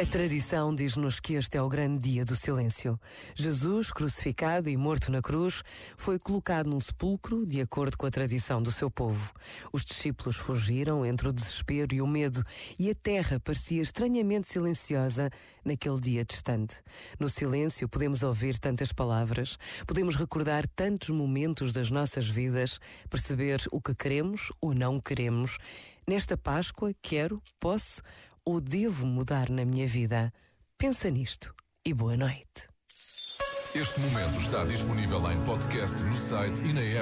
A tradição diz-nos que este é o grande dia do silêncio. Jesus, crucificado e morto na cruz, foi colocado num sepulcro de acordo com a tradição do seu povo. Os discípulos fugiram entre o desespero e o medo e a terra parecia estranhamente silenciosa naquele dia distante. No silêncio podemos ouvir tantas palavras, podemos recordar tantos momentos das nossas vidas, perceber o que queremos ou não queremos. Nesta Páscoa, quero, posso ou devo mudar na minha vida? Pensa nisto e boa noite. Este momento está disponível em podcast no site e na app.